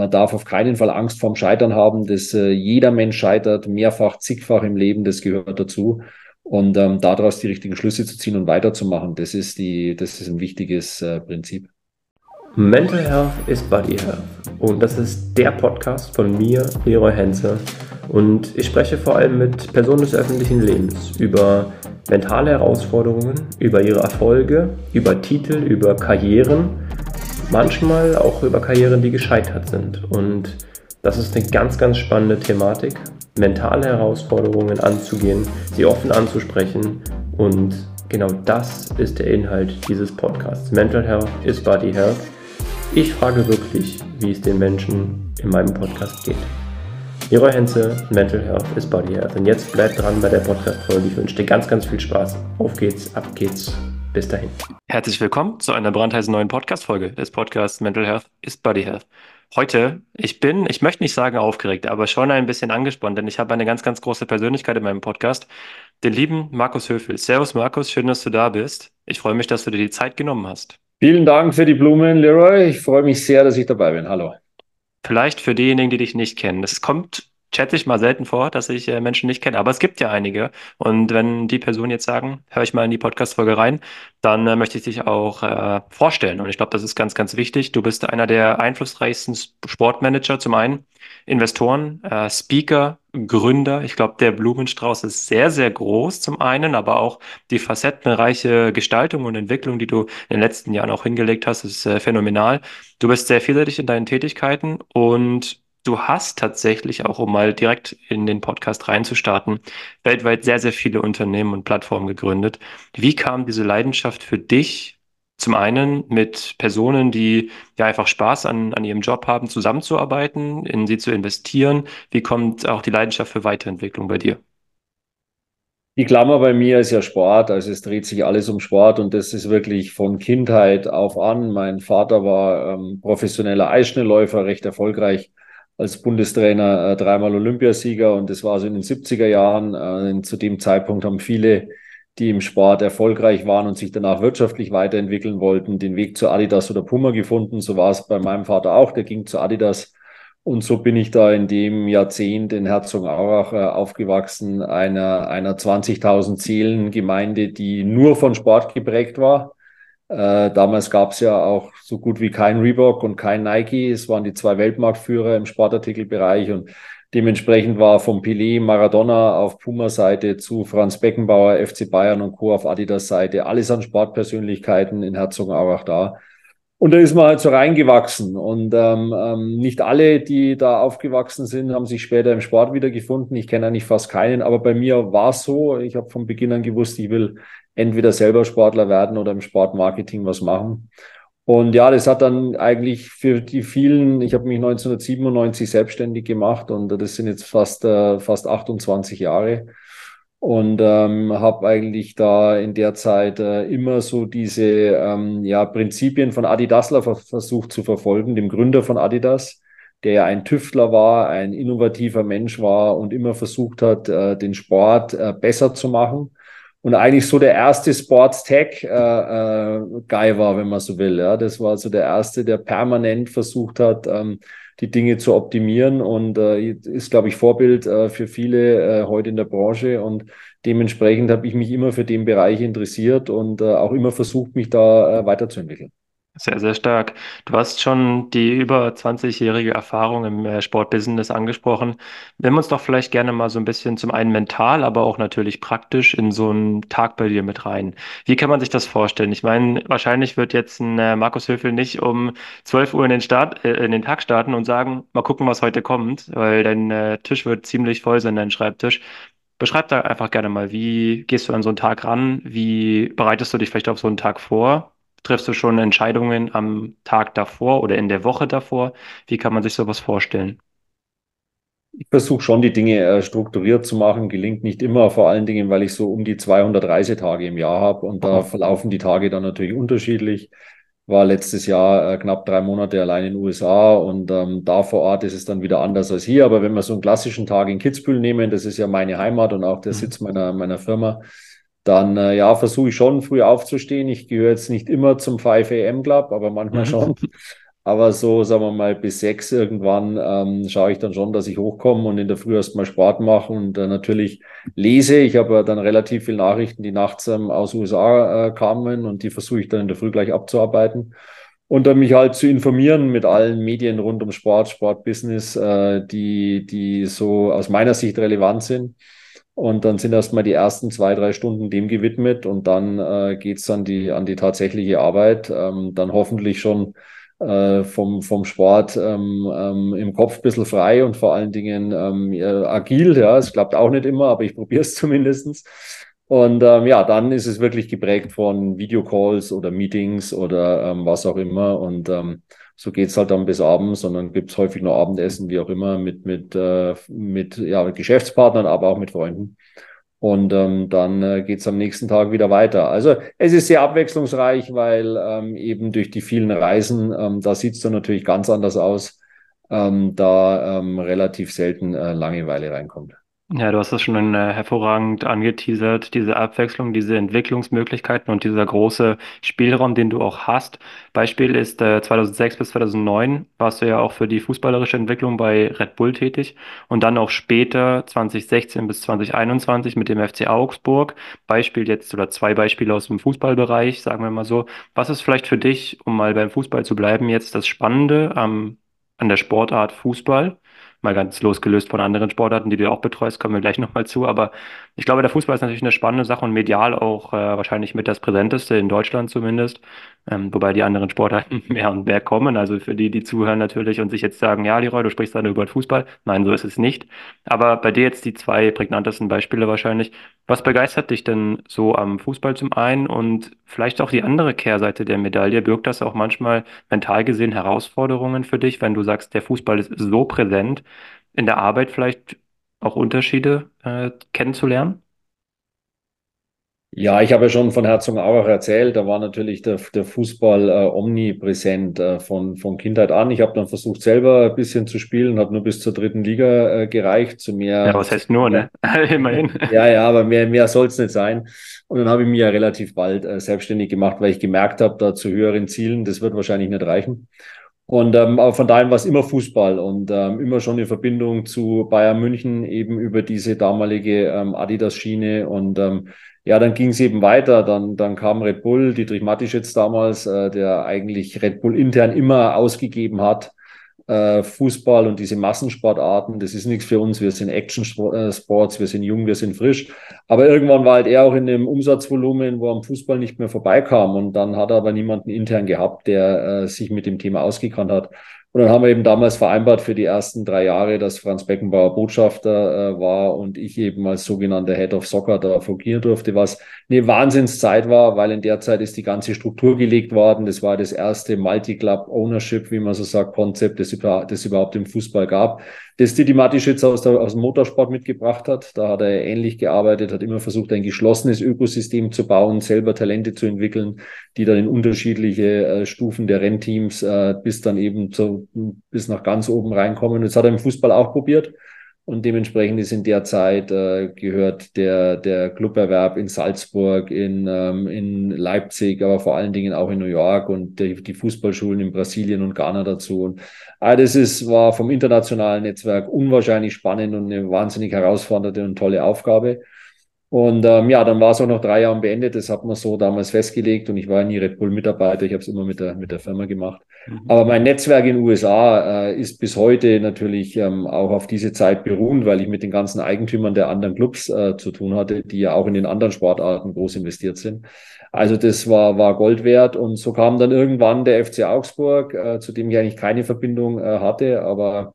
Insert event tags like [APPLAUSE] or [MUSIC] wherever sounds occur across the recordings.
Man darf auf keinen Fall Angst vorm Scheitern haben. dass äh, jeder Mensch scheitert mehrfach, zigfach im Leben. Das gehört dazu. Und ähm, daraus die richtigen Schlüsse zu ziehen und weiterzumachen, das ist die, das ist ein wichtiges äh, Prinzip. Mental Health is Body Health. Und das ist der Podcast von mir, Leroy Henze. Und ich spreche vor allem mit Personen des öffentlichen Lebens über mentale Herausforderungen, über ihre Erfolge, über Titel, über Karrieren, manchmal auch über Karrieren, die gescheitert sind. Und das ist eine ganz, ganz spannende Thematik, mentale Herausforderungen anzugehen, sie offen anzusprechen und genau das ist der Inhalt dieses Podcasts. Mental Health is Body Health. Ich frage wirklich, wie es den Menschen in meinem Podcast geht. Leroy Henze, Mental Health is Body Health. Und jetzt bleibt dran bei der Podcast-Folge. Ich wünsche dir ganz, ganz viel Spaß. Auf geht's, ab geht's. Bis dahin. Herzlich willkommen zu einer brandheißen neuen Podcast-Folge des Podcasts Mental Health is Body Health. Heute, ich bin, ich möchte nicht sagen aufgeregt, aber schon ein bisschen angespannt, denn ich habe eine ganz, ganz große Persönlichkeit in meinem Podcast, den lieben Markus Höfel. Servus Markus, schön, dass du da bist. Ich freue mich, dass du dir die Zeit genommen hast. Vielen Dank für die Blumen, Leroy. Ich freue mich sehr, dass ich dabei bin. Hallo. Vielleicht für diejenigen, die dich nicht kennen. Es kommt schätze ich mal selten vor, dass ich äh, Menschen nicht kenne, aber es gibt ja einige. Und wenn die Personen jetzt sagen, höre ich mal in die Podcast-Folge rein, dann äh, möchte ich dich auch äh, vorstellen. Und ich glaube, das ist ganz, ganz wichtig. Du bist einer der einflussreichsten Sportmanager zum einen, Investoren, äh, Speaker, Gründer. Ich glaube, der Blumenstrauß ist sehr, sehr groß zum einen, aber auch die facettenreiche Gestaltung und Entwicklung, die du in den letzten Jahren auch hingelegt hast, ist äh, phänomenal. Du bist sehr vielseitig in deinen Tätigkeiten und Du hast tatsächlich auch, um mal direkt in den Podcast reinzustarten, weltweit sehr, sehr viele Unternehmen und Plattformen gegründet. Wie kam diese Leidenschaft für dich zum einen mit Personen, die ja einfach Spaß an, an ihrem Job haben, zusammenzuarbeiten, in sie zu investieren? Wie kommt auch die Leidenschaft für Weiterentwicklung bei dir? Die Klammer bei mir ist ja Sport, also es dreht sich alles um Sport und das ist wirklich von Kindheit auf an. Mein Vater war ähm, professioneller Eisschnellläufer, recht erfolgreich als Bundestrainer äh, dreimal Olympiasieger und das war so in den 70er Jahren. Äh, zu dem Zeitpunkt haben viele, die im Sport erfolgreich waren und sich danach wirtschaftlich weiterentwickeln wollten, den Weg zu Adidas oder Puma gefunden. So war es bei meinem Vater auch. Der ging zu Adidas. Und so bin ich da in dem Jahrzehnt in Herzogenaurach äh, aufgewachsen, einer, einer 20.000 Seelen Gemeinde, die nur von Sport geprägt war. Äh, damals gab es ja auch so gut wie kein Reebok und kein Nike. Es waren die zwei Weltmarktführer im Sportartikelbereich und dementsprechend war vom Pelé, Maradona auf Puma-Seite zu Franz Beckenbauer, FC Bayern und Co. auf Adidas-Seite, alles an Sportpersönlichkeiten in Herzogenaurach da. Und da ist man halt so reingewachsen. Und ähm, ähm, nicht alle, die da aufgewachsen sind, haben sich später im Sport wiedergefunden. Ich kenne eigentlich fast keinen, aber bei mir war es so. Ich habe von Beginn an gewusst, ich will entweder selber Sportler werden oder im Sportmarketing was machen. Und ja, das hat dann eigentlich für die vielen, ich habe mich 1997 selbstständig gemacht und das sind jetzt fast, äh, fast 28 Jahre und ähm, habe eigentlich da in der Zeit äh, immer so diese ähm, ja, Prinzipien von Adi Dassler versucht zu verfolgen, dem Gründer von Adidas, der ja ein Tüftler war, ein innovativer Mensch war und immer versucht hat, äh, den Sport äh, besser zu machen und eigentlich so der erste Sports Tech äh, äh, war, wenn man so will. Ja, das war so der erste, der permanent versucht hat, ähm, die Dinge zu optimieren und äh, ist, glaube ich, Vorbild äh, für viele äh, heute in der Branche. Und dementsprechend habe ich mich immer für den Bereich interessiert und äh, auch immer versucht, mich da äh, weiterzuentwickeln. Sehr, sehr stark. Du hast schon die über 20-jährige Erfahrung im äh, Sportbusiness angesprochen. Nimm uns doch vielleicht gerne mal so ein bisschen zum einen mental, aber auch natürlich praktisch in so einen Tag bei dir mit rein. Wie kann man sich das vorstellen? Ich meine, wahrscheinlich wird jetzt ein äh, Markus Höfel nicht um 12 Uhr in den Start, äh, in den Tag starten und sagen, mal gucken, was heute kommt, weil dein äh, Tisch wird ziemlich voll sein, dein Schreibtisch. Beschreib da einfach gerne mal, wie gehst du an so einen Tag ran? Wie bereitest du dich vielleicht auf so einen Tag vor? Triffst du schon Entscheidungen am Tag davor oder in der Woche davor? Wie kann man sich sowas vorstellen? Ich versuche schon, die Dinge äh, strukturiert zu machen. Gelingt nicht immer, vor allen Dingen, weil ich so um die 200 Reisetage im Jahr habe und da verlaufen die Tage dann natürlich unterschiedlich. War letztes Jahr äh, knapp drei Monate allein in den USA und ähm, da vor Ort ist es dann wieder anders als hier. Aber wenn wir so einen klassischen Tag in Kitzbühel nehmen, das ist ja meine Heimat und auch der mhm. Sitz meiner, meiner Firma, dann äh, ja, versuche ich schon früh aufzustehen. Ich gehöre jetzt nicht immer zum 5 AM Club, aber manchmal mhm. schon. Aber so, sagen wir mal, bis sechs irgendwann ähm, schaue ich dann schon, dass ich hochkomme und in der Früh erstmal Sport mache und äh, natürlich lese. Ich habe dann relativ viele Nachrichten, die nachts ähm, aus USA äh, kamen und die versuche ich dann in der Früh gleich abzuarbeiten. Und dann mich halt zu informieren mit allen Medien rund um Sport, Sportbusiness, äh, die, die so aus meiner Sicht relevant sind. Und dann sind erstmal die ersten zwei, drei Stunden dem gewidmet und dann äh, geht es dann die, an die tatsächliche Arbeit. Ähm, dann hoffentlich schon äh, vom, vom Sport ähm, ähm, im Kopf ein bisschen frei und vor allen Dingen ähm, agil. Ja, es klappt auch nicht immer, aber ich probiere es [LAUGHS] zumindestens. Und ähm, ja, dann ist es wirklich geprägt von Videocalls oder Meetings oder ähm, was auch immer. Und ähm, so geht's halt dann bis abends und dann gibt's häufig noch Abendessen, wie auch immer, mit, mit, äh, mit, ja, Geschäftspartnern, aber auch mit Freunden. Und ähm, dann äh, geht's am nächsten Tag wieder weiter. Also es ist sehr abwechslungsreich, weil ähm, eben durch die vielen Reisen, ähm, da sieht's dann natürlich ganz anders aus, ähm, da ähm, relativ selten äh, Langeweile reinkommt. Ja, du hast das schon äh, hervorragend angeteasert, diese Abwechslung, diese Entwicklungsmöglichkeiten und dieser große Spielraum, den du auch hast. Beispiel ist äh, 2006 bis 2009 warst du ja auch für die fußballerische Entwicklung bei Red Bull tätig und dann auch später 2016 bis 2021 mit dem FC Augsburg. Beispiel jetzt oder zwei Beispiele aus dem Fußballbereich, sagen wir mal so. Was ist vielleicht für dich, um mal beim Fußball zu bleiben, jetzt das Spannende am, an der Sportart Fußball? Mal ganz losgelöst von anderen Sportarten, die du auch betreust, kommen wir gleich nochmal zu. Aber ich glaube, der Fußball ist natürlich eine spannende Sache und medial auch äh, wahrscheinlich mit das Präsenteste in Deutschland zumindest. Ähm, wobei die anderen Sportarten [LAUGHS] mehr und mehr kommen. Also für die, die zuhören natürlich und sich jetzt sagen, ja, Leroy, du sprichst dann über den Fußball. Nein, so ist es nicht. Aber bei dir jetzt die zwei prägnantesten Beispiele wahrscheinlich. Was begeistert dich denn so am Fußball zum einen und vielleicht auch die andere Kehrseite der Medaille? Birgt das auch manchmal mental gesehen Herausforderungen für dich, wenn du sagst, der Fußball ist so präsent, in der Arbeit vielleicht auch Unterschiede äh, kennenzulernen? Ja, ich habe ja schon von Herzogenaurach erzählt, da war natürlich der, der Fußball äh, omnipräsent äh, von, von Kindheit an. Ich habe dann versucht, selber ein bisschen zu spielen, hat nur bis zur dritten Liga äh, gereicht. Zu mehr, ja, was heißt nur, ne? [LAUGHS] Immerhin. Ja, ja, aber mehr, mehr soll es nicht sein. Und dann habe ich mich ja relativ bald äh, selbstständig gemacht, weil ich gemerkt habe, da zu höheren Zielen, das wird wahrscheinlich nicht reichen. Und ähm, aber von daher war es immer Fußball und ähm, immer schon in Verbindung zu Bayern München, eben über diese damalige ähm, Adidas-Schiene und ähm, ja, dann ging es eben weiter. Dann, dann kam Red Bull, Dietrich Matischitz damals, äh, der eigentlich Red Bull intern immer ausgegeben hat. Äh, Fußball und diese Massensportarten, das ist nichts für uns. Wir sind Action-Sports, wir sind jung, wir sind frisch. Aber irgendwann war halt er auch in dem Umsatzvolumen, wo am Fußball nicht mehr vorbeikam. Und dann hat er aber niemanden intern gehabt, der äh, sich mit dem Thema ausgekannt hat. Und dann haben wir eben damals vereinbart für die ersten drei Jahre, dass Franz Beckenbauer Botschafter äh, war und ich eben als sogenannter Head of Soccer da fungieren durfte, was eine Wahnsinnszeit war, weil in der Zeit ist die ganze Struktur gelegt worden. Das war das erste Multi-Club Ownership, wie man so sagt, Konzept, das, über, das überhaupt im Fußball gab das Didi Matischitz aus, der, aus dem Motorsport mitgebracht hat. Da hat er ähnlich gearbeitet, hat immer versucht, ein geschlossenes Ökosystem zu bauen, selber Talente zu entwickeln, die dann in unterschiedliche äh, Stufen der Rennteams äh, bis dann eben zu, bis nach ganz oben reinkommen. Das hat er im Fußball auch probiert. Und dementsprechend ist in der Zeit äh, gehört der, der Cluberwerb in Salzburg, in, ähm, in Leipzig, aber vor allen Dingen auch in New York und die, die Fußballschulen in Brasilien und Ghana dazu. Und äh, das ist, war vom internationalen Netzwerk unwahrscheinlich spannend und eine wahnsinnig herausfordernde und tolle Aufgabe. Und ähm, ja, dann war es auch noch drei Jahre beendet. Das hat man so damals festgelegt und ich war nie Red Bull-Mitarbeiter. Ich habe es immer mit der, mit der Firma gemacht. Mhm. Aber mein Netzwerk in den USA äh, ist bis heute natürlich ähm, auch auf diese Zeit beruhend, weil ich mit den ganzen Eigentümern der anderen Clubs äh, zu tun hatte, die ja auch in den anderen Sportarten groß investiert sind. Also das war, war Gold wert. Und so kam dann irgendwann der FC Augsburg, äh, zu dem ich eigentlich keine Verbindung äh, hatte, aber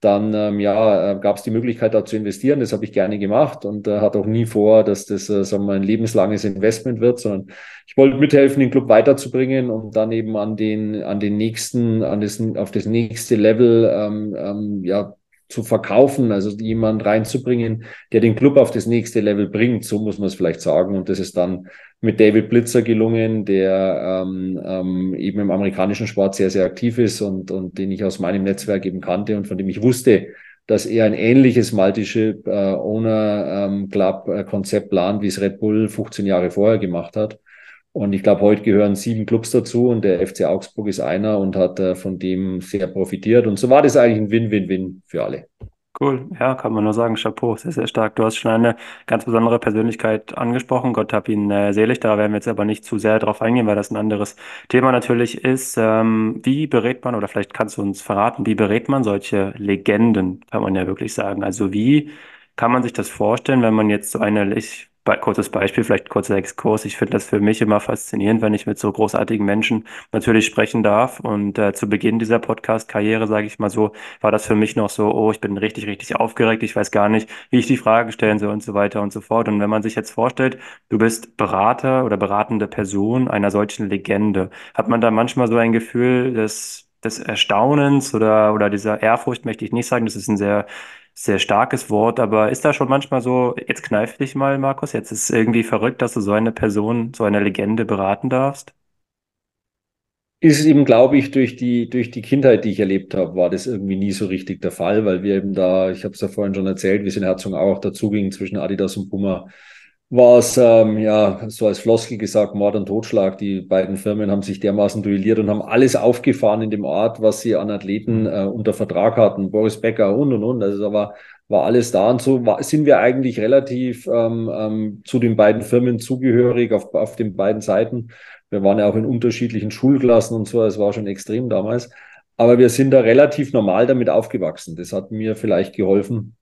dann ähm, ja, äh, gab es die Möglichkeit, da zu investieren. Das habe ich gerne gemacht und äh, hatte auch nie vor, dass das äh, sagen wir, ein lebenslanges Investment wird, sondern ich wollte mithelfen, den Club weiterzubringen und dann eben an den, an den nächsten, an das, auf das nächste Level ähm, ähm, ja, zu verkaufen, also jemand reinzubringen, der den Club auf das nächste Level bringt, so muss man es vielleicht sagen. Und das ist dann mit David Blitzer gelungen, der ähm, ähm, eben im amerikanischen Sport sehr, sehr aktiv ist und, und den ich aus meinem Netzwerk eben kannte und von dem ich wusste, dass er ein ähnliches Multiship äh, Owner ähm, Club äh, Konzept plant, wie es Red Bull 15 Jahre vorher gemacht hat. Und ich glaube, heute gehören sieben Clubs dazu und der FC Augsburg ist einer und hat äh, von dem sehr profitiert. Und so war das eigentlich ein Win-Win-Win für alle. Cool, ja, kann man nur sagen, Chapeau, sehr, sehr stark. Du hast schon eine ganz besondere Persönlichkeit angesprochen. Gott hab ihn äh, selig, da werden wir jetzt aber nicht zu sehr drauf eingehen, weil das ein anderes Thema natürlich ist. Ähm, wie berät man, oder vielleicht kannst du uns verraten, wie berät man solche Legenden, kann man ja wirklich sagen. Also wie kann man sich das vorstellen, wenn man jetzt so eine, ich kurzes Beispiel, vielleicht kurzer Exkurs. Ich finde das für mich immer faszinierend, wenn ich mit so großartigen Menschen natürlich sprechen darf. Und äh, zu Beginn dieser Podcast-Karriere, sage ich mal so, war das für mich noch so, oh, ich bin richtig, richtig aufgeregt. Ich weiß gar nicht, wie ich die Fragen stellen soll und so weiter und so fort. Und wenn man sich jetzt vorstellt, du bist Berater oder beratende Person einer solchen Legende, hat man da manchmal so ein Gefühl des des Erstaunens oder, oder dieser Ehrfurcht möchte ich nicht sagen, das ist ein sehr sehr starkes Wort, aber ist da schon manchmal so, jetzt kneif dich mal, Markus, jetzt ist irgendwie verrückt, dass du so eine Person, so eine Legende beraten darfst? Ist eben, glaube ich, durch die, durch die Kindheit, die ich erlebt habe, war das irgendwie nie so richtig der Fall, weil wir eben da, ich habe es ja vorhin schon erzählt, wie es in Herzog auch dazuging zwischen Adidas und Puma war es, ähm, ja, so als Floskel gesagt, Mord und Totschlag. Die beiden Firmen haben sich dermaßen duelliert und haben alles aufgefahren in dem Ort, was sie an Athleten äh, unter Vertrag hatten. Boris Becker und und und. Also da war, war alles da. Und so war, sind wir eigentlich relativ ähm, ähm, zu den beiden Firmen zugehörig auf, auf den beiden Seiten. Wir waren ja auch in unterschiedlichen Schulklassen und so. Es war schon extrem damals. Aber wir sind da relativ normal damit aufgewachsen. Das hat mir vielleicht geholfen,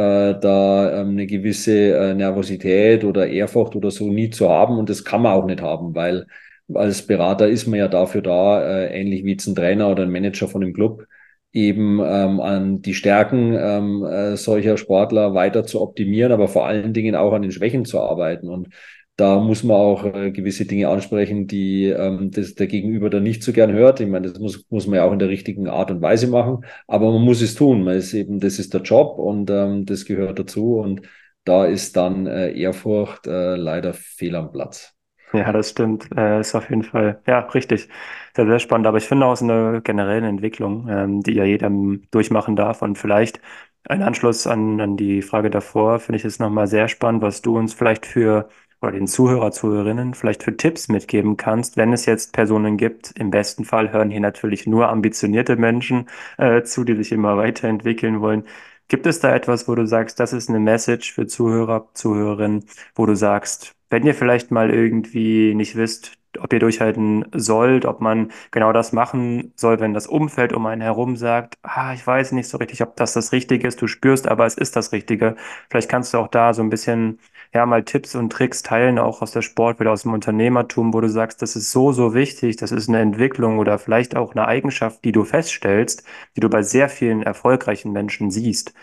da ähm, eine gewisse äh, Nervosität oder Ehrfurcht oder so nie zu haben. Und das kann man auch nicht haben, weil als Berater ist man ja dafür da, äh, ähnlich wie jetzt ein Trainer oder ein Manager von einem Club, eben ähm, an die Stärken ähm, äh, solcher Sportler weiter zu optimieren, aber vor allen Dingen auch an den Schwächen zu arbeiten. Und da muss man auch äh, gewisse Dinge ansprechen, die ähm, das der Gegenüber dann nicht so gern hört. Ich meine, das muss, muss man ja auch in der richtigen Art und Weise machen, aber man muss es tun. Man ist eben, das ist der Job und ähm, das gehört dazu. Und da ist dann äh, Ehrfurcht äh, leider fehl am Platz. Ja, das stimmt. Äh, ist auf jeden Fall, ja, richtig. Sehr, sehr spannend. Aber ich finde auch so eine generelle Entwicklung, ähm, die ja jeder durchmachen darf. Und vielleicht ein Anschluss an, an die Frage davor, finde ich es nochmal sehr spannend, was du uns vielleicht für oder den Zuhörer, Zuhörerinnen vielleicht für Tipps mitgeben kannst, wenn es jetzt Personen gibt. Im besten Fall hören hier natürlich nur ambitionierte Menschen äh, zu, die sich immer weiterentwickeln wollen. Gibt es da etwas, wo du sagst, das ist eine Message für Zuhörer, Zuhörerinnen, wo du sagst, wenn ihr vielleicht mal irgendwie nicht wisst, ob ihr durchhalten sollt, ob man genau das machen soll, wenn das Umfeld um einen herum sagt, ah, ich weiß nicht so richtig, ob das das Richtige ist, du spürst aber, es ist das Richtige. Vielleicht kannst du auch da so ein bisschen ja mal Tipps und Tricks teilen, auch aus der Sport oder aus dem Unternehmertum, wo du sagst, das ist so, so wichtig, das ist eine Entwicklung oder vielleicht auch eine Eigenschaft, die du feststellst, die du bei sehr vielen erfolgreichen Menschen siehst.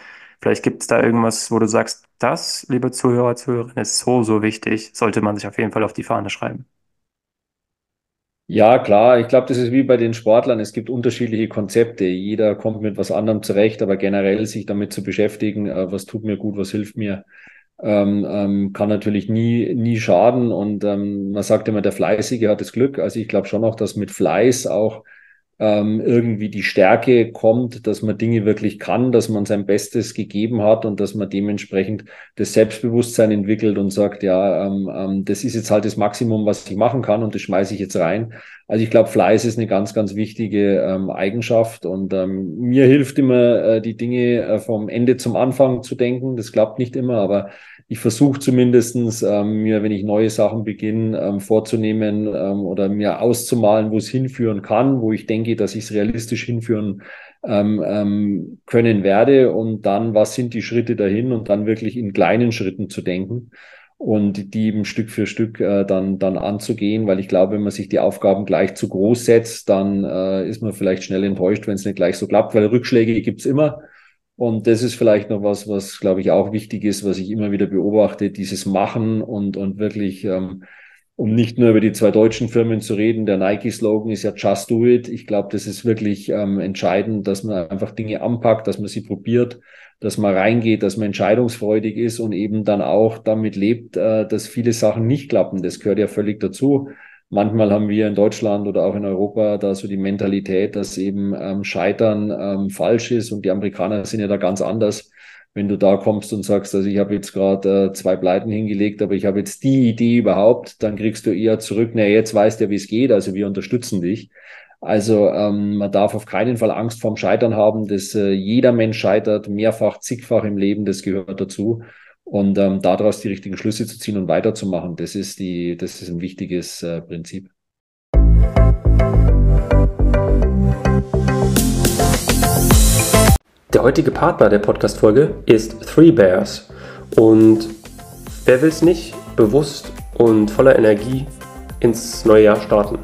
Vielleicht gibt es da irgendwas, wo du sagst, das, liebe Zuhörer, Zuhörerinnen, ist so, so wichtig, sollte man sich auf jeden Fall auf die Fahne schreiben. Ja, klar. Ich glaube, das ist wie bei den Sportlern. Es gibt unterschiedliche Konzepte. Jeder kommt mit was anderem zurecht, aber generell sich damit zu beschäftigen, äh, was tut mir gut, was hilft mir, ähm, ähm, kann natürlich nie, nie schaden. Und ähm, man sagt immer, der Fleißige hat das Glück. Also ich glaube schon auch, dass mit Fleiß auch ähm, irgendwie die Stärke kommt, dass man Dinge wirklich kann, dass man sein Bestes gegeben hat und dass man dementsprechend das Selbstbewusstsein entwickelt und sagt, ja, ähm, ähm, das ist jetzt halt das Maximum, was ich machen kann und das schmeiße ich jetzt rein. Also ich glaube, Fleiß ist eine ganz, ganz wichtige Eigenschaft und mir hilft immer, äh, die Dinge äh, vom Ende zum Anfang zu denken. Das klappt nicht immer, aber ich versuche zumindestens ähm, mir, wenn ich neue Sachen beginne, ähm, vorzunehmen ähm, oder mir auszumalen, wo es hinführen kann, wo ich denke, dass ich es realistisch hinführen ähm, ähm, können werde. Und dann, was sind die Schritte dahin? Und dann wirklich in kleinen Schritten zu denken und die eben Stück für Stück äh, dann, dann anzugehen, weil ich glaube, wenn man sich die Aufgaben gleich zu groß setzt, dann äh, ist man vielleicht schnell enttäuscht, wenn es nicht gleich so klappt, weil Rückschläge gibt's immer. Und das ist vielleicht noch was, was, glaube ich, auch wichtig ist, was ich immer wieder beobachte, dieses Machen und, und wirklich, ähm, um nicht nur über die zwei deutschen Firmen zu reden, der Nike-Slogan ist ja Just Do It. Ich glaube, das ist wirklich ähm, entscheidend, dass man einfach Dinge anpackt, dass man sie probiert, dass man reingeht, dass man entscheidungsfreudig ist und eben dann auch damit lebt, äh, dass viele Sachen nicht klappen. Das gehört ja völlig dazu. Manchmal haben wir in Deutschland oder auch in Europa da so die Mentalität, dass eben ähm, Scheitern ähm, falsch ist und die Amerikaner sind ja da ganz anders. wenn du da kommst und sagst, also ich habe jetzt gerade äh, zwei Pleiten hingelegt, aber ich habe jetzt die Idee überhaupt, dann kriegst du eher zurück, na jetzt weißt du ja, wie es geht, also wir unterstützen dich. Also ähm, man darf auf keinen Fall Angst vorm Scheitern haben, dass äh, jeder Mensch scheitert, mehrfach, zigfach im Leben, das gehört dazu. Und ähm, daraus die richtigen Schlüsse zu ziehen und weiterzumachen, das ist die, das ist ein wichtiges äh, Prinzip. Der heutige Partner der Podcast-Folge ist Three Bears. Und wer will es nicht bewusst und voller Energie ins neue Jahr starten?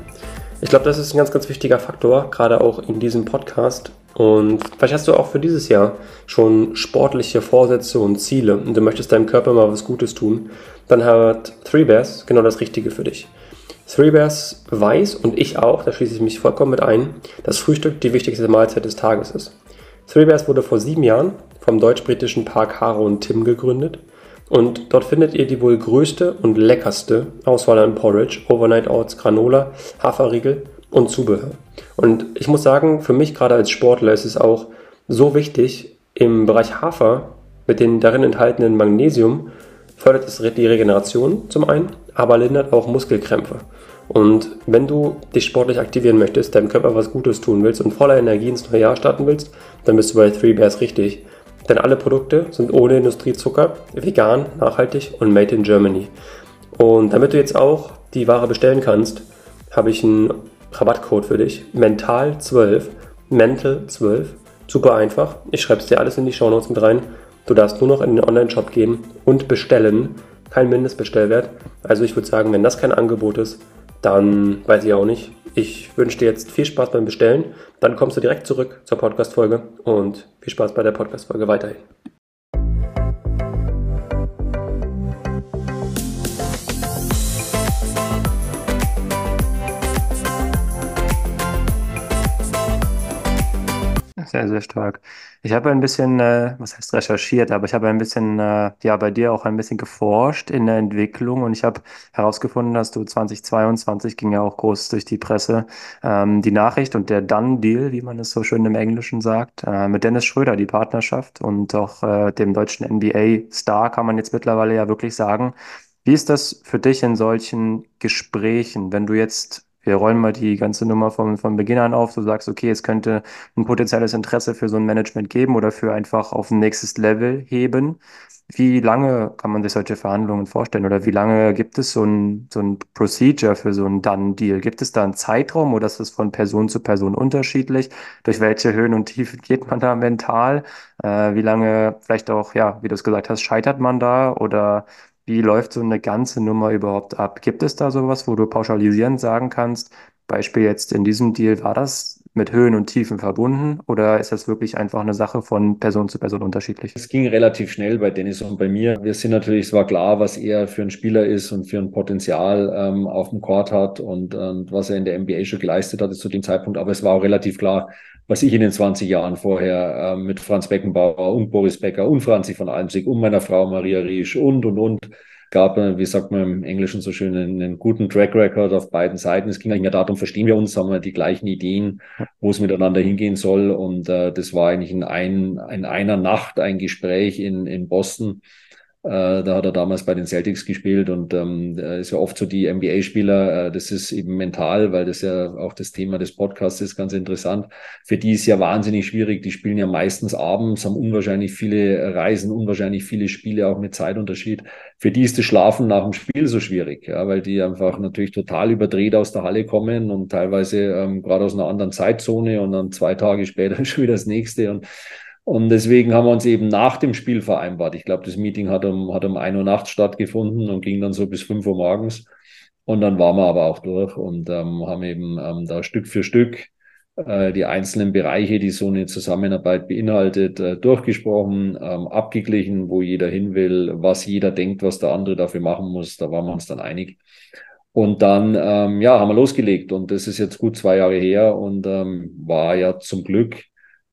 Ich glaube, das ist ein ganz, ganz wichtiger Faktor, gerade auch in diesem Podcast. Und vielleicht hast du auch für dieses Jahr schon sportliche Vorsätze und Ziele und du möchtest deinem Körper mal was Gutes tun, dann hat Three Bears genau das Richtige für dich. Three Bears weiß und ich auch, da schließe ich mich vollkommen mit ein, dass Frühstück die wichtigste Mahlzeit des Tages ist. Three Bears wurde vor sieben Jahren vom deutsch-britischen Park Haro und Tim gegründet und dort findet ihr die wohl größte und leckerste Auswahl an Porridge, Overnight Oats, Granola, Haferriegel und Zubehör. Und ich muss sagen, für mich gerade als Sportler ist es auch so wichtig, im Bereich Hafer mit den darin enthaltenen Magnesium fördert es die Regeneration zum einen, aber lindert auch Muskelkrämpfe. Und wenn du dich sportlich aktivieren möchtest, deinem Körper was Gutes tun willst und voller Energie ins neue Jahr starten willst, dann bist du bei Three Bears richtig. Denn alle Produkte sind ohne Industriezucker, vegan, nachhaltig und made in Germany. Und damit du jetzt auch die Ware bestellen kannst, habe ich einen Rabattcode für dich. Mental12, Mental12. Super einfach. Ich schreibe es dir alles in die Shownotes mit rein. Du darfst nur noch in den Online-Shop gehen und bestellen. Kein Mindestbestellwert. Also ich würde sagen, wenn das kein Angebot ist, dann weiß ich auch nicht. Ich wünsche dir jetzt viel Spaß beim Bestellen. Dann kommst du direkt zurück zur Podcast-Folge und viel Spaß bei der Podcast-Folge weiterhin. Sehr, sehr stark. Ich habe ein bisschen, äh, was heißt recherchiert, aber ich habe ein bisschen, äh, ja, bei dir auch ein bisschen geforscht in der Entwicklung und ich habe herausgefunden, dass du 2022 ging ja auch groß durch die Presse ähm, die Nachricht und der Done-Deal, wie man es so schön im Englischen sagt, äh, mit Dennis Schröder, die Partnerschaft und auch äh, dem deutschen NBA-Star kann man jetzt mittlerweile ja wirklich sagen. Wie ist das für dich in solchen Gesprächen, wenn du jetzt wir rollen mal die ganze Nummer von, von Beginn an auf. Du sagst, okay, es könnte ein potenzielles Interesse für so ein Management geben oder für einfach auf ein nächstes Level heben. Wie lange kann man sich solche Verhandlungen vorstellen oder wie lange gibt es so ein, so ein Procedure für so einen Done-Deal? Gibt es da einen Zeitraum oder ist das von Person zu Person unterschiedlich? Durch welche Höhen und Tiefen geht man da mental? Äh, wie lange vielleicht auch, ja, wie du es gesagt hast, scheitert man da oder wie läuft so eine ganze Nummer überhaupt ab? Gibt es da sowas, wo du pauschalisierend sagen kannst, Beispiel jetzt in diesem Deal, war das mit Höhen und Tiefen verbunden oder ist das wirklich einfach eine Sache von Person zu Person unterschiedlich? Es ging relativ schnell bei Dennis und bei mir. Wir sind natürlich, es war klar, was er für ein Spieler ist und für ein Potenzial ähm, auf dem Court hat und, und was er in der NBA schon geleistet hatte zu dem Zeitpunkt. Aber es war auch relativ klar, was ich in den 20 Jahren vorher äh, mit Franz Beckenbauer und Boris Becker und Franzi von Almsig und meiner Frau Maria Riesch und, und, und gab, wie sagt man im Englischen so schön, einen, einen, guten Track Record auf beiden Seiten. Es ging eigentlich darum, verstehen wir uns, haben wir die gleichen Ideen, wo es miteinander hingehen soll. Und äh, das war eigentlich in, ein, in einer Nacht ein Gespräch in, in Boston äh, da hat er damals bei den Celtics gespielt und ähm, ist ja oft so die NBA-Spieler, äh, das ist eben mental, weil das ja auch das Thema des Podcasts ist, ganz interessant. Für die ist ja wahnsinnig schwierig. Die spielen ja meistens abends, haben unwahrscheinlich viele Reisen, unwahrscheinlich viele Spiele, auch mit Zeitunterschied. Für die ist das Schlafen nach dem Spiel so schwierig, ja, weil die einfach natürlich total überdreht aus der Halle kommen und teilweise ähm, gerade aus einer anderen Zeitzone und dann zwei Tage [LAUGHS] später schon wieder das nächste und und deswegen haben wir uns eben nach dem Spiel vereinbart. Ich glaube, das Meeting hat um, hat um 1 Uhr nachts stattgefunden und ging dann so bis 5 Uhr morgens. Und dann waren wir aber auch durch und ähm, haben eben ähm, da Stück für Stück äh, die einzelnen Bereiche, die so eine Zusammenarbeit beinhaltet, äh, durchgesprochen, ähm, abgeglichen, wo jeder hin will, was jeder denkt, was der andere dafür machen muss. Da waren wir uns dann einig. Und dann, ähm, ja, haben wir losgelegt und das ist jetzt gut zwei Jahre her und ähm, war ja zum Glück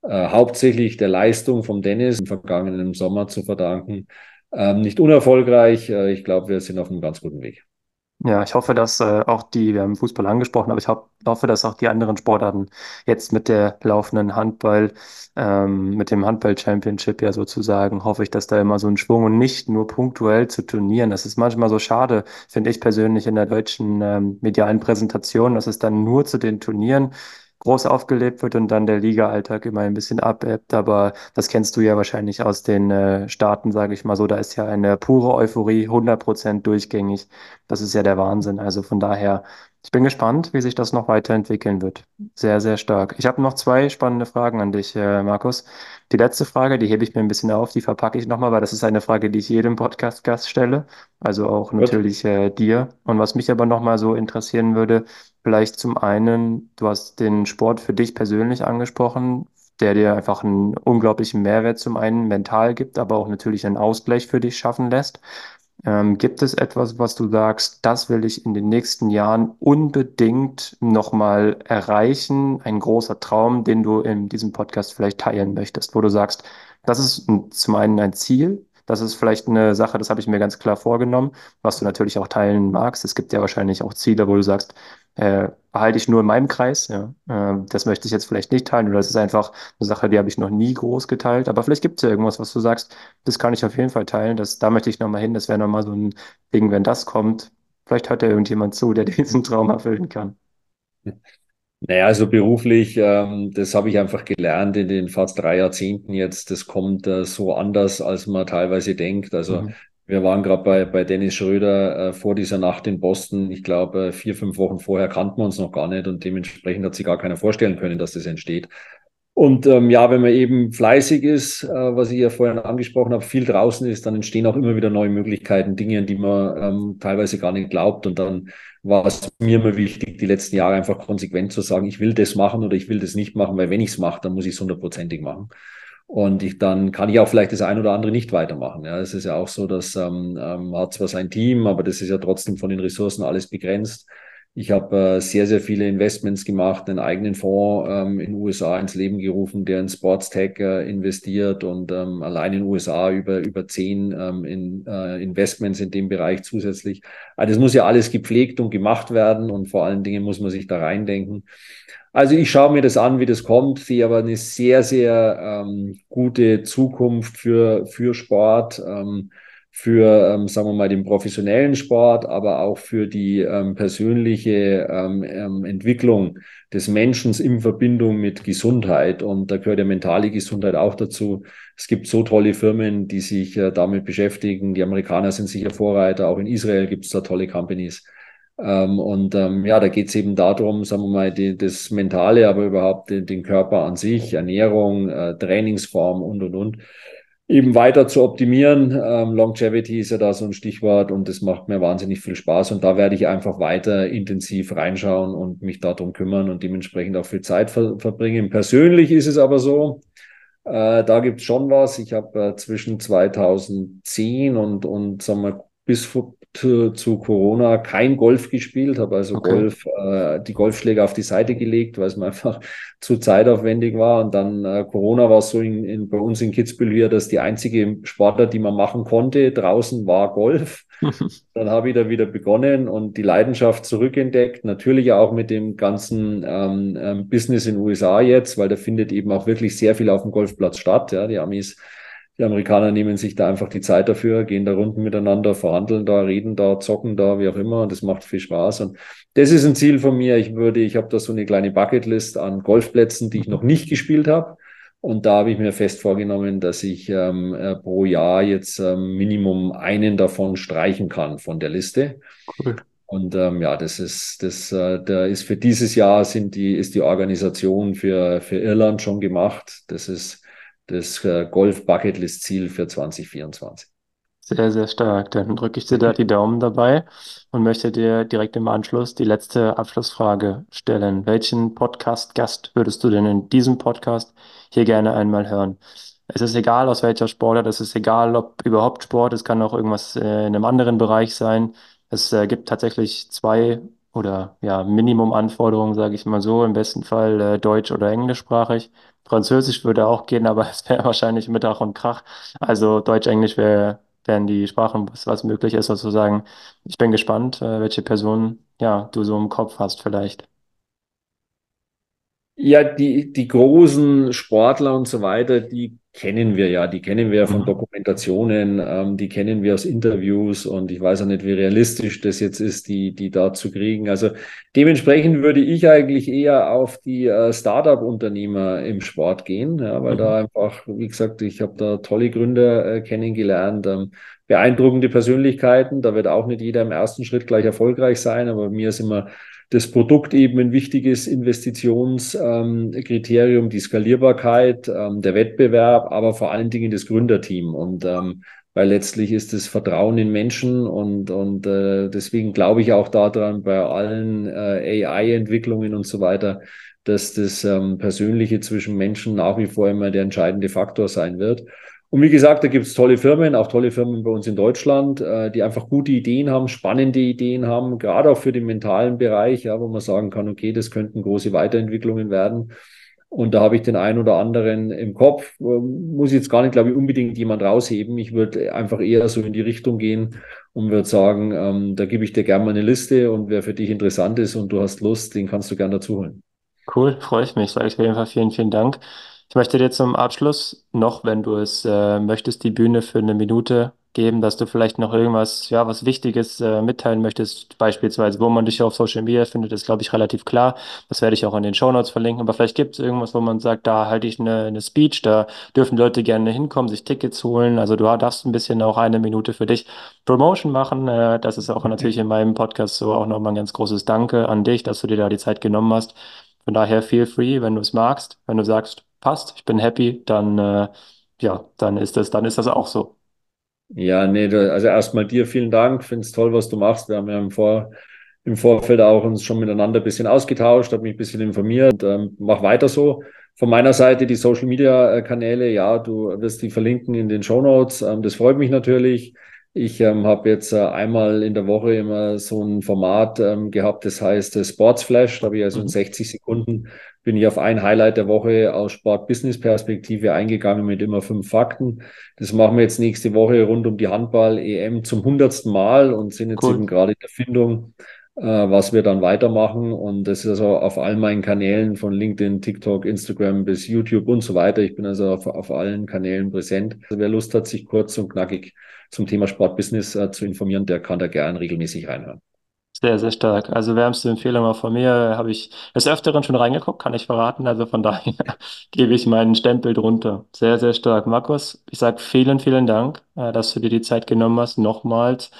äh, hauptsächlich der Leistung von Dennis im vergangenen Sommer zu verdanken. Ähm, nicht unerfolgreich. Äh, ich glaube, wir sind auf einem ganz guten Weg. Ja, ich hoffe, dass äh, auch die, wir haben Fußball angesprochen, aber ich ho hoffe, dass auch die anderen Sportarten jetzt mit der laufenden Handball, ähm, mit dem Handball-Championship ja sozusagen, hoffe ich, dass da immer so ein Schwung und nicht nur punktuell zu Turnieren. Das ist manchmal so schade, finde ich persönlich in der deutschen ähm, medialen Präsentation, dass es dann nur zu den Turnieren groß aufgelebt wird und dann der Liga-Alltag immer ein bisschen abebbt. Aber das kennst du ja wahrscheinlich aus den äh, Staaten, sage ich mal so. Da ist ja eine pure Euphorie, 100% durchgängig. Das ist ja der Wahnsinn. Also von daher, ich bin gespannt, wie sich das noch weiterentwickeln wird. Sehr, sehr stark. Ich habe noch zwei spannende Fragen an dich, äh, Markus. Die letzte Frage, die hebe ich mir ein bisschen auf, die verpacke ich nochmal, weil das ist eine Frage, die ich jedem Podcast-Gast stelle. Also auch Gut. natürlich äh, dir. Und was mich aber nochmal so interessieren würde, Vielleicht zum einen, du hast den Sport für dich persönlich angesprochen, der dir einfach einen unglaublichen Mehrwert zum einen mental gibt, aber auch natürlich einen Ausgleich für dich schaffen lässt. Ähm, gibt es etwas, was du sagst, das will ich in den nächsten Jahren unbedingt nochmal erreichen? Ein großer Traum, den du in diesem Podcast vielleicht teilen möchtest, wo du sagst, das ist zum einen ein Ziel, das ist vielleicht eine Sache, das habe ich mir ganz klar vorgenommen, was du natürlich auch teilen magst. Es gibt ja wahrscheinlich auch Ziele, wo du sagst, äh, behalte ich nur in meinem Kreis, ja. Äh, das möchte ich jetzt vielleicht nicht teilen oder das ist einfach eine Sache, die habe ich noch nie groß geteilt. Aber vielleicht gibt es ja irgendwas, was du sagst, das kann ich auf jeden Fall teilen. Das, da möchte ich nochmal hin. Das wäre nochmal so ein Ding, wenn das kommt. Vielleicht hört ja irgendjemand zu, der [LAUGHS] diesen Traum erfüllen kann. [LAUGHS] Naja, also beruflich, ähm, das habe ich einfach gelernt in den fast drei Jahrzehnten jetzt. Das kommt äh, so anders, als man teilweise denkt. Also Mhm. wir waren gerade bei, bei Dennis Schröder äh, vor dieser Nacht in Boston. Ich glaube, äh, vier, fünf Wochen vorher kannten wir uns noch gar nicht und dementsprechend hat sich gar keiner vorstellen können, dass das entsteht. Und ähm, ja, wenn man eben fleißig ist, äh, was ich ja vorhin angesprochen habe, viel draußen ist, dann entstehen auch immer wieder neue Möglichkeiten, Dinge, an die man ähm, teilweise gar nicht glaubt. Und dann war es mir immer wichtig, die letzten Jahre einfach konsequent zu sagen, ich will das machen oder ich will das nicht machen, weil wenn ich es mache, dann muss ich es hundertprozentig machen. Und ich, dann kann ich auch vielleicht das ein oder andere nicht weitermachen. Ja, es ist ja auch so, dass ähm, ähm, hat zwar sein Team, aber das ist ja trotzdem von den Ressourcen alles begrenzt. Ich habe äh, sehr, sehr viele Investments gemacht, einen eigenen Fonds ähm, in den USA ins Leben gerufen, der in Sportstech äh, investiert und ähm, allein in den USA über, über zehn ähm, in, äh, Investments in dem Bereich zusätzlich. Also das muss ja alles gepflegt und gemacht werden und vor allen Dingen muss man sich da reindenken. Also ich schaue mir das an, wie das kommt, sehe aber eine sehr, sehr ähm, gute Zukunft für, für Sport. Ähm, für, ähm, sagen wir mal, den professionellen Sport, aber auch für die ähm, persönliche ähm, ähm, Entwicklung des Menschen in Verbindung mit Gesundheit. Und da gehört ja mentale Gesundheit auch dazu. Es gibt so tolle Firmen, die sich äh, damit beschäftigen. Die Amerikaner sind sicher Vorreiter. Auch in Israel gibt es da tolle Companies. Ähm, und ähm, ja, da geht es eben darum, sagen wir mal, die, das Mentale, aber überhaupt den, den Körper an sich, Ernährung, äh, Trainingsform und und und eben weiter zu optimieren. Ähm, Longevity ist ja da so ein Stichwort und das macht mir wahnsinnig viel Spaß und da werde ich einfach weiter intensiv reinschauen und mich darum kümmern und dementsprechend auch viel Zeit ver verbringen. Persönlich ist es aber so, äh, da gibt es schon was. Ich habe äh, zwischen 2010 und, und sagen wir, bis zu, zu Corona kein Golf gespielt, habe also Okay. Golf, äh, die Golfschläge auf die Seite gelegt, weil es mir [LAUGHS] einfach zu zeitaufwendig war. Und dann äh, Corona war so in, in, bei uns in Kitzbühel hier, dass die einzige Sportart, die man machen konnte, draußen war Golf. [LAUGHS] Dann habe ich da wieder begonnen und die Leidenschaft zurückentdeckt. Natürlich auch mit dem ganzen ähm, ähm, Business in den USA jetzt, weil da findet eben auch wirklich sehr viel auf dem Golfplatz statt. Ja, die Amis, die Amerikaner nehmen sich da einfach die Zeit dafür, gehen da Runden miteinander, verhandeln da, reden da, zocken da, wie auch immer. Und das macht viel Spaß. Und das ist ein Ziel von mir. Ich würde, ich habe da so eine kleine Bucketlist an Golfplätzen, die ich noch nicht gespielt habe. Und da habe ich mir fest vorgenommen, dass ich ähm, äh, pro Jahr jetzt ähm, Minimum einen davon streichen kann von der Liste. Cool. Und ähm, ja, das ist, das, äh, da ist für dieses Jahr sind die, ist die Organisation für, für Irland schon gemacht. Das ist das äh, Golf-Bucketlist-Ziel für 2024. Sehr, sehr stark. Dann drücke ich dir da die Daumen dabei und möchte dir direkt im Anschluss die letzte Abschlussfrage stellen. Welchen Podcast-Gast würdest du denn in diesem Podcast hier gerne einmal hören? Es ist egal, aus welcher Sportart, es ist egal, ob überhaupt Sport, es kann auch irgendwas äh, in einem anderen Bereich sein. Es äh, gibt tatsächlich zwei oder ja, Minimum-Anforderungen, sage ich mal so, im besten Fall äh, deutsch- oder englischsprachig. Französisch würde auch gehen, aber [LAUGHS] es wäre wahrscheinlich mit Ach und Krach. Also Deutsch-Englisch wäre werden die Sprachen, was, was möglich ist, sozusagen. Ich bin gespannt, äh, welche Person ja, du so im Kopf hast vielleicht. Ja, die, die großen Sportler und so weiter, die kennen wir ja. Die kennen wir ja von Mhm. Dokumentationen, ähm, die kennen wir aus Interviews und ich weiß auch nicht, wie realistisch das jetzt ist, die, die da zu kriegen. Also dementsprechend würde ich eigentlich eher auf die äh, Startup-Unternehmer im Sport gehen, ja, weil Mhm. da einfach, wie gesagt, ich habe da tolle Gründer äh, kennengelernt, ähm, beeindruckende Persönlichkeiten. Da wird auch nicht jeder im ersten Schritt gleich erfolgreich sein, aber mir ist immer das Produkt eben ein wichtiges Investitionskriterium, die Skalierbarkeit, ähm, der Wettbewerb, aber vor allen Dingen das Gründerteam. Und ähm, weil letztlich ist das Vertrauen in Menschen und, und äh, deswegen glaube ich auch daran, bei allen äh, AI-Entwicklungen und so weiter, dass das ähm, Persönliche zwischen Menschen nach wie vor immer der entscheidende Faktor sein wird. Und wie gesagt, da gibt es tolle Firmen, auch tolle Firmen bei uns in Deutschland, äh, die einfach gute Ideen haben, spannende Ideen haben, gerade auch für den mentalen Bereich, ja, wo man sagen kann, okay, das könnten große Weiterentwicklungen werden. Und da habe ich den einen oder anderen im Kopf. Ähm, muss jetzt gar nicht, glaube ich, unbedingt jemand rausheben. Ich würde einfach eher so in die Richtung gehen und würde sagen, ähm, da gebe ich dir gerne mal eine Liste und wer für dich interessant ist und du hast Lust, den kannst du gerne dazu holen. Cool, freue ich mich. Sage ich auf jeden Fall vielen, vielen Dank. Ich möchte dir zum Abschluss noch, wenn du es äh, möchtest, die Bühne für eine Minute geben, dass du vielleicht noch irgendwas, ja, was Wichtiges äh, mitteilen möchtest, beispielsweise, wo man dich auf Social Media findet, ist, glaube ich, relativ klar. Das werde ich auch in den Shownotes verlinken. Aber vielleicht gibt es irgendwas, wo man sagt, da halte ich eine, eine Speech, da dürfen Leute gerne hinkommen, sich Tickets holen. Also du darfst ein bisschen auch eine Minute für dich Promotion machen. Äh, das ist auch natürlich in meinem Podcast so auch nochmal ein ganz großes Danke an dich, dass du dir da die Zeit genommen hast. Von daher feel free, wenn du es magst. Wenn du sagst, passt, ich bin happy, dann äh, ja, dann ist das, dann ist das auch so. Ja, nee, also erstmal dir vielen Dank. Finde es toll, was du machst. Wir haben ja im Vor, im Vorfeld auch uns schon miteinander ein bisschen ausgetauscht, habe mich ein bisschen informiert. Ähm, mach weiter so. Von meiner Seite die Social Media äh, Kanäle, ja, du wirst die verlinken in den Show Notes. Ähm, das freut mich natürlich. Ich ähm, habe jetzt äh, einmal in der Woche immer so ein Format ähm, gehabt, das heißt äh, Sports Flash. Da habe ich also in Mhm. 60 Sekunden bin ich auf ein Highlight der Woche aus Sport-Business-Perspektive eingegangen mit immer fünf Fakten. Das machen wir jetzt nächste Woche rund um die Handball-EM zum hundertsten Mal und sind jetzt Cool. eben gerade in der Findung, äh, was wir dann weitermachen. Und das ist also auf all meinen Kanälen von LinkedIn, TikTok, Instagram bis YouTube und so weiter. Ich bin also auf, auf allen Kanälen präsent. Also wer Lust hat, sich kurz und knackig zum Thema Sportbusiness äh, zu informieren, der kann da gern regelmäßig reinhören. Sehr, sehr stark. Also wärmste Empfehlung auch von mir, habe ich des Öfteren schon reingeguckt, kann ich verraten. Also von [LAUGHS] daher gebe ich meinen Stempel drunter. Sehr, sehr stark. Markus, ich sage vielen, vielen Dank, äh, dass du dir die Zeit genommen hast. Nochmals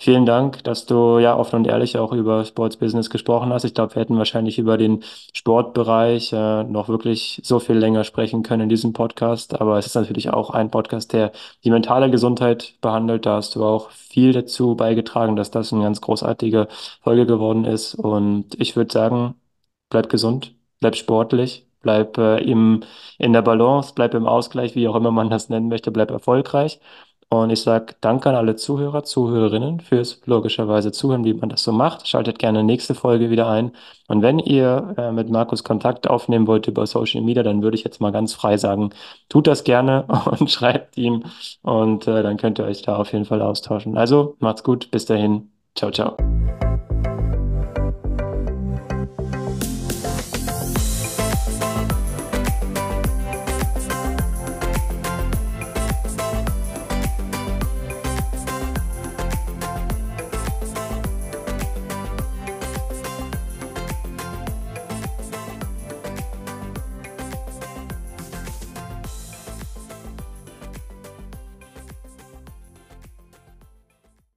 vielen Dank, dass du ja offen und ehrlich auch über Sports Business gesprochen hast. Ich glaube, wir hätten wahrscheinlich über den Sportbereich äh, noch wirklich so viel länger sprechen können in diesem Podcast. Aber es ist natürlich auch ein Podcast, der die mentale Gesundheit behandelt. Da hast du auch viel dazu beigetragen, dass das eine ganz großartige Folge geworden ist. Und ich würde sagen, bleib gesund, bleib sportlich, bleib äh, im, in der Balance, bleib im Ausgleich, wie auch immer man das nennen möchte, bleib erfolgreich. Und ich sage danke an alle Zuhörer, Zuhörerinnen fürs logischerweise Zuhören, wie man das so macht. Schaltet gerne nächste Folge wieder ein. Und wenn ihr äh, mit Markus Kontakt aufnehmen wollt über Social Media, dann würde ich jetzt mal ganz frei sagen, tut das gerne [LAUGHS] und schreibt ihm. Und äh, dann könnt ihr euch da auf jeden Fall austauschen. Also macht's gut, bis dahin. Ciao, ciao.